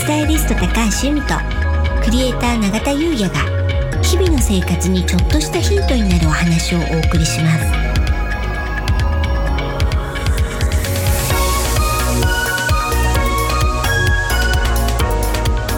スタイリスト高橋由美とクリエイター永田優也が日々の生活にちょっとしたヒントになるお話をお送りします。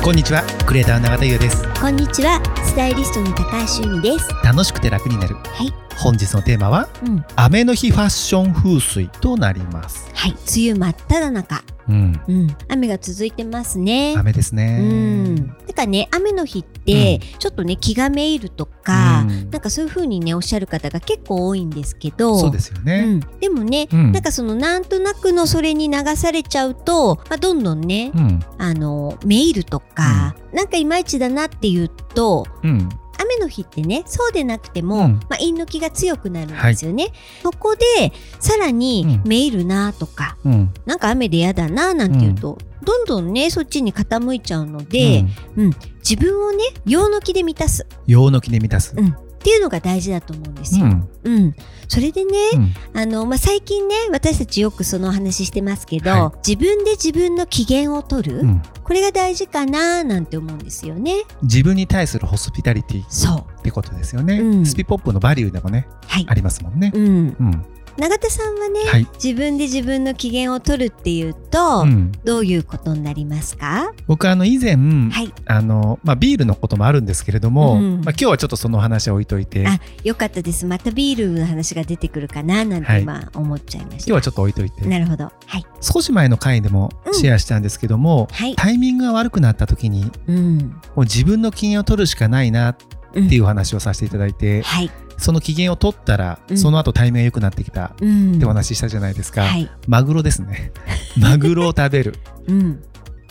こんにちはクリエイターの永田優也です。こんにちはスタイリストの高橋由美です。楽しくて楽になる。はい。本日のテーマはうん。雨の日ファッション風水となります。はい梅雨真っ只中うん。うん。雨が続いてますね。雨ですね。うん。だからね雨の日ってちょっとね気がめいるとか、うん。なんかそういう風にねおっしゃる方が結構多いんですけどそうですようねん、でもね、うん。なんかそのなんとなくのそれに流されちゃうと、まあ、どんどんね、うん。あのメールとか、なんかいまいちだなっていうとうん。雨の日ってねそうでなくても、うん。まあ、陰の気が強くなるんですよね。そこでさらにうん。メールなとか、うん。なんか雨で嫌だななんていうと、どんどんねそっちに傾いちゃうので、うん。自分をね陽の気で満たす。陽の気で満たす。うんっていうのが大事だと思うんですよ。うん。うん、それでね、うん。あのまあ、最近ね私たちよくそのお話してますけど、は自分で自分の機嫌を取る、うん。これが大事かななんて思うんですよね。自分に対するホスピタリティそう。ってことですよね、うん。スピポップのバリューでもねはい。あ、りますもんね。うん、うん永田さんはね、はい。自分で自分の機嫌を取るっていうと、うん。どういうことになりますか？僕あの以前はい。あのまあビールのこともあるんですけれども、うんまあ今日はちょっとその話は置いといて。あよかったです。またビールの話が出てくるかななんてはい。今思っちゃいました、今日はちょっと置いといて。なるほど。はい。少し前の回でもシェアしたんですけども、はい。タイミングが悪くなった時にうん。もう自分の機嫌を取るしかないなっていう話をさせていただいて、はいその機嫌を取ったら、うん。その後タイミングが良くなってきたうん。ってお話ししたじゃないですか、はい。マグロですね。マグロを食べる。うん。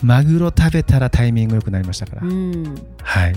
マグロ食べたらタイミング良くなりましたから、うん。はい。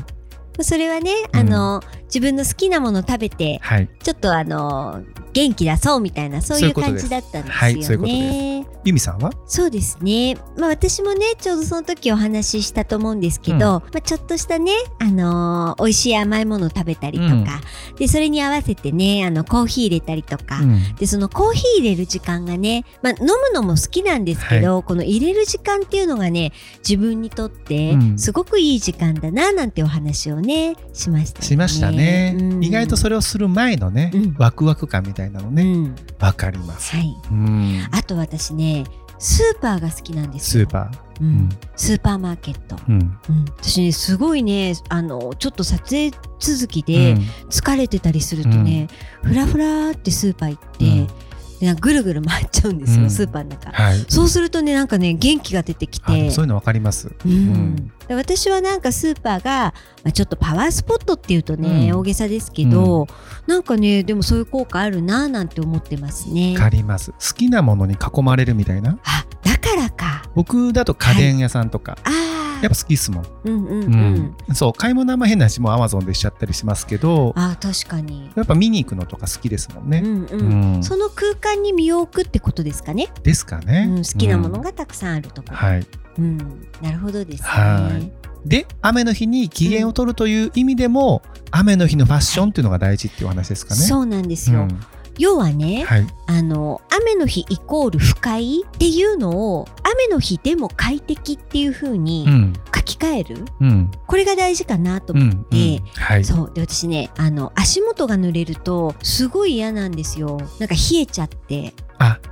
それはね、うん。あの自分の好きなもの食べてはい。ちょっとあの元気出そうみたいなそういう感じだったんですよね。はいそういうことでユミさんは？そうですね。まあ私もねちょうどその時お話ししたと思うんですけど、うん。まあちょっとしたねあのー美味しい甘いものを食べたりとか、でそれに合わせてねあのコーヒー入れたりとか。うん。でそのコーヒー入れる時間がね、まあ、飲むのも好きなんですけど、この入れる時間っていうのがね自分にとってうん。すごくいい時間だななんてお話をねしましたよね。しましたね、うん。意外とそれをする前のね、うん。ワクワク感みたいなのねうかります、はい、うん、あと私ねスーパーが好きなんですよ。スーパー、うん。うん。スーパーマーケット、うん。うん、私ねすごいねあのちょっと撮影続きでうん。疲れてたりするとね、ふらふらってスーパー行って、なんかぐるぐる回っちゃうんですよ、うん。スーパーの中。はい。そうするとねなんかね元気が出てきて。そういうのわかります、うん。うん。で私はなんかスーパーが、まあ、ちょっとパワースポットっていうとね、うん。大げさですけど、なんかねでもそういう効果あるななんて思ってますね。わ。かります。好きなものに囲まれるみたいな？あだからか。僕だと家電屋さんとか、あやっぱ好きっすもん、うんうんうん。うんそう買い物はまあ変な話もアマゾンでしちゃったりしますけどあ確かに。やっぱ見に行くのとか好きですもんね、うんうん。うんその空間に身を置くってことですかね？ですかね、うん、好きなものうんがたくさんあるところ。はいうん、なるほどですね。はいで雨の日に機嫌を取るという意味でも、雨の日のファッションっていうのが大事っていうお話ですかね。そうなんですよ。ん要はね、はい、あの雨の日イコール不快っていうのを雨の日でも快適っていう風にうん。書き換える、うん。これが大事かなと思っうんて、うん。はい。そう。で私ねあの足元が濡れるとすごい嫌なんですよ。なんか冷えちゃって、あ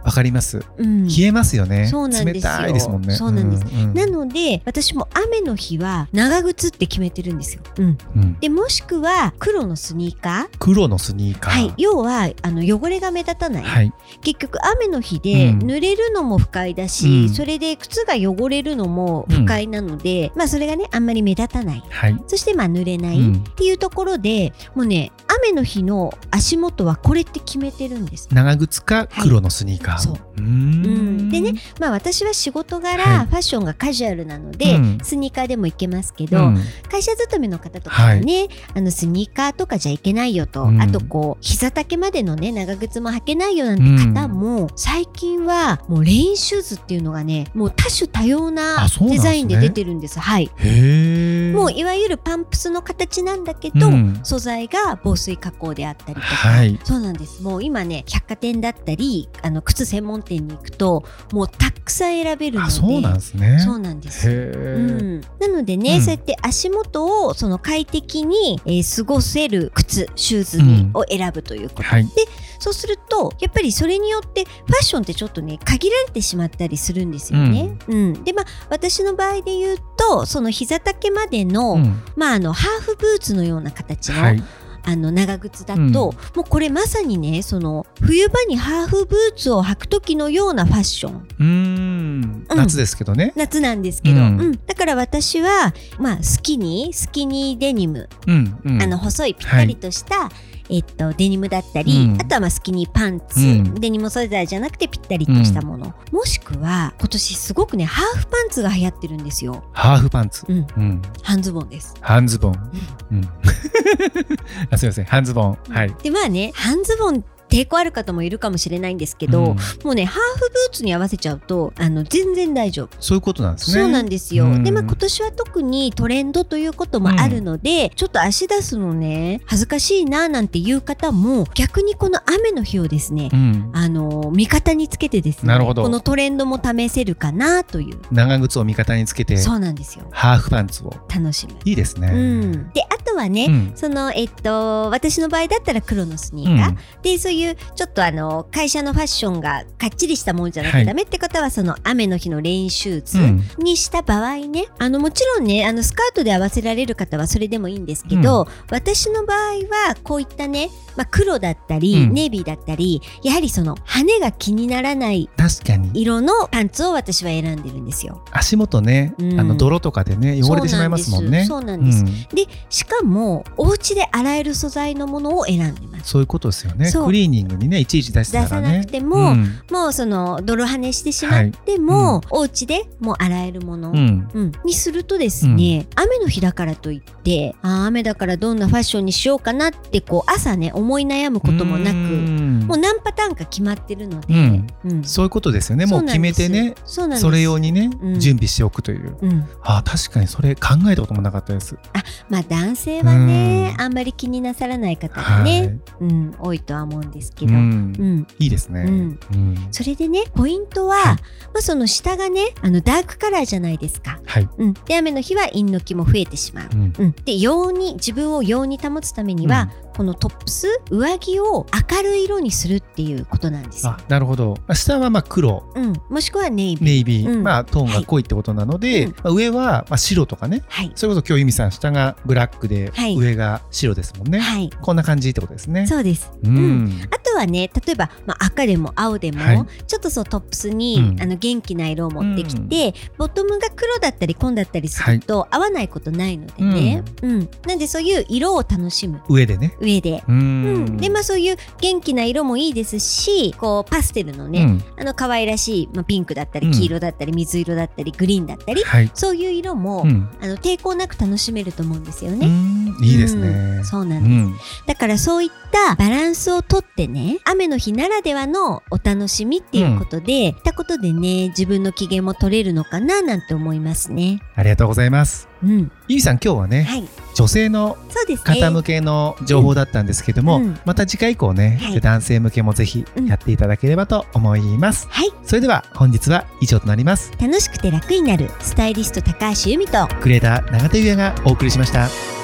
わかります。うん、冷えますよね、そうなんですよ。冷たいですもんね。そうなんです。うんなので私も雨の日は長靴って決めてるんですよ、うん、うん。でもしくは黒のスニーカー。黒のスニーカー。はい、要はあの汚れが目立たない、はい。結局雨の日でうん。濡れるのも不快だし、うん。それで靴が汚れるのも不快なので、まあそれがねあんまり目立たない。はい。そしてまあ濡れないうん。っていうところで、もうね雨の日の足元はこれって決めてるんです。長靴か黒のスニーカー、そう。うーん。うん。でねまあ私は仕事柄、はい。ファッションがカジュアルなので、うん。スニーカーでもいけますけど、うん。会社勤めの方とかはね、あのスニーカーとかじゃいけないよと、うん。あとこう膝丈までのね長靴も履けないよなんて方も、最近はもうレインシューズっていうのがねもう多種多様なデザインで出てるんです。はい。へえもういわゆるパンプスの形なんだけど、うん。素材が防水加工であったりとか、はい。そうなんです。もう今ね百貨店だったりあの靴専門店に行くともうたくさん選べるのであそうなんですね。そうなんです。うん、なのでね、うんそうやって足元をその快適に、えー過ごせる靴シューズに、うん。を選ぶということ、はい。そうするとやっぱりそれによってファッションってちょっとね限られてしまったりするんですよね。うん。でまあ私の場合で言うとその膝丈までの、うん。まああのハーフブーツのような形の,、はいあの長靴だと、うん。もうこれまさにねその冬場にハーフブーツを履く時のようなファッション。うーん。夏ですけどね、夏なんですけど、ううん。んだから私は、まあ、スキニースキニーデニム、うんうん。あの細いぴったりとした、えっと、デニムだったり、うん。あとはまあスキニーパンツ、うん。デニム素材じゃなくてぴったりとしたもの、もしくは今年すごくねハーフパンツが流行ってるんですよ、ハーフパンツ、うん、うん、半ズボンです。半ズボン、うん、あすみません。半ズボン。はい。でまあね半ズボン抵抗ある方もいるかもしれないんですけど、うん。もうねハーフブーツに合わせちゃうとあの全然大丈夫。そういうことなんですね。そうなんですよ。うん。で、まあ、今年は特にトレンドということもあるので、ちょっと足出すのね、恥ずかしいななんていう方も、逆にこの雨の日をですね、うん、あの味方につけてですね、なるほど。このトレンドも試せるかなという。長靴を味方につけてそうなんですよ。ハーフパンツを。楽しむ。いいですね、うん、であとはね、うん。そのえっと私の場合だったら黒のスニーカー、うん。でそういうちょっとあの会社のファッションがかっちりしたものじゃなきゃダメって方は、その雨の日のレインシューズうん。にした場合ね、あのもちろんねあのスカートで合わせられる方はそれでもいいんですけど、私の場合はこういったね、まあ、黒だったり、うん。ネイビーだったりやはりその羽が気にならない確かに。色のパンツを私は選んでるんですよ。足元ね、うん。あの泥とかでね汚れてしまいますもんね。そうなんです。でしかもお家で洗える素材のものを選んでます。そういうことですよね。クリーニングにねいちいち出してた出さらねなくても、うん。もうその泥跳ねしてしまっても、お家でもう洗えるもの、うん。うんにするとですね、雨の日だからといってあー雨だからどんなファッションにしようかなってこう朝ね思い悩むこともなくうん。もう何パターンか決まってるので、うん。うん。そういうことですよね。もう決めてねそうなんそれ用にね、うん。準備しておくという。うん、あー確かにそれ考えたこともなかったです。まあ男性はね、うん。あんまり気になさらない方がね、うん、多いとは思うんですけど、ううん。んいいですね、うん。うん。それでねポイントは、はい。まあ、その下がねあのダークカラーじゃないですか。はい、うん、で雨の日は陰の気も増えてしまう。うん。うん、で陽に自分を陽に保つためには、このトップス上着を明るい色にするっていうことなんですよ。あ。なるほど。まあ下はまあ黒。うん、もしくはネイビー。ネイビー、うん。まあトーンが濃いってことなので、はいまあ上はまあ白とかね。はい、それこそ今日由美さん下がブラックで、はい。上が白ですもんね、はい、こんな感じってことですね。そうです。うん、うん。あとはね例えば、まあ、赤でも青でも、はい。ちょっとそうトップスに、うん。あの元気な色を持ってきて、ボトムが黒だったり紺だったりすると、合わないことないのでね、うん。なんでそういう色を楽しむ。上でね上で。うん。うん、でまあそういう元気な色もいいですしこうパステルのね、うん。あの可愛らしい、まあ、ピンクだったりうん。黄色だったり水色だったりグリーンだったり、はい、そういう色も、うん。あの抵抗なく楽しめると思うんですようね。ん。いいですね、うん。そうなんです、うん。だからそういったバランスをとってね雨の日ならではのお楽しみっていうことで、ったことでね自分の機嫌も取れるのかななんて思いますね。ありがとうございますうん、ゆみさん今日はね、はい。女性の。方向けの情報だったんですけども、うん。また次回以降ね、はい。男性向けもぜひやっていただければと思います、はい。それでは本日は以上となります。楽しくて楽になるスタイリスト高橋由美とクリエイター永田優也がお送りしました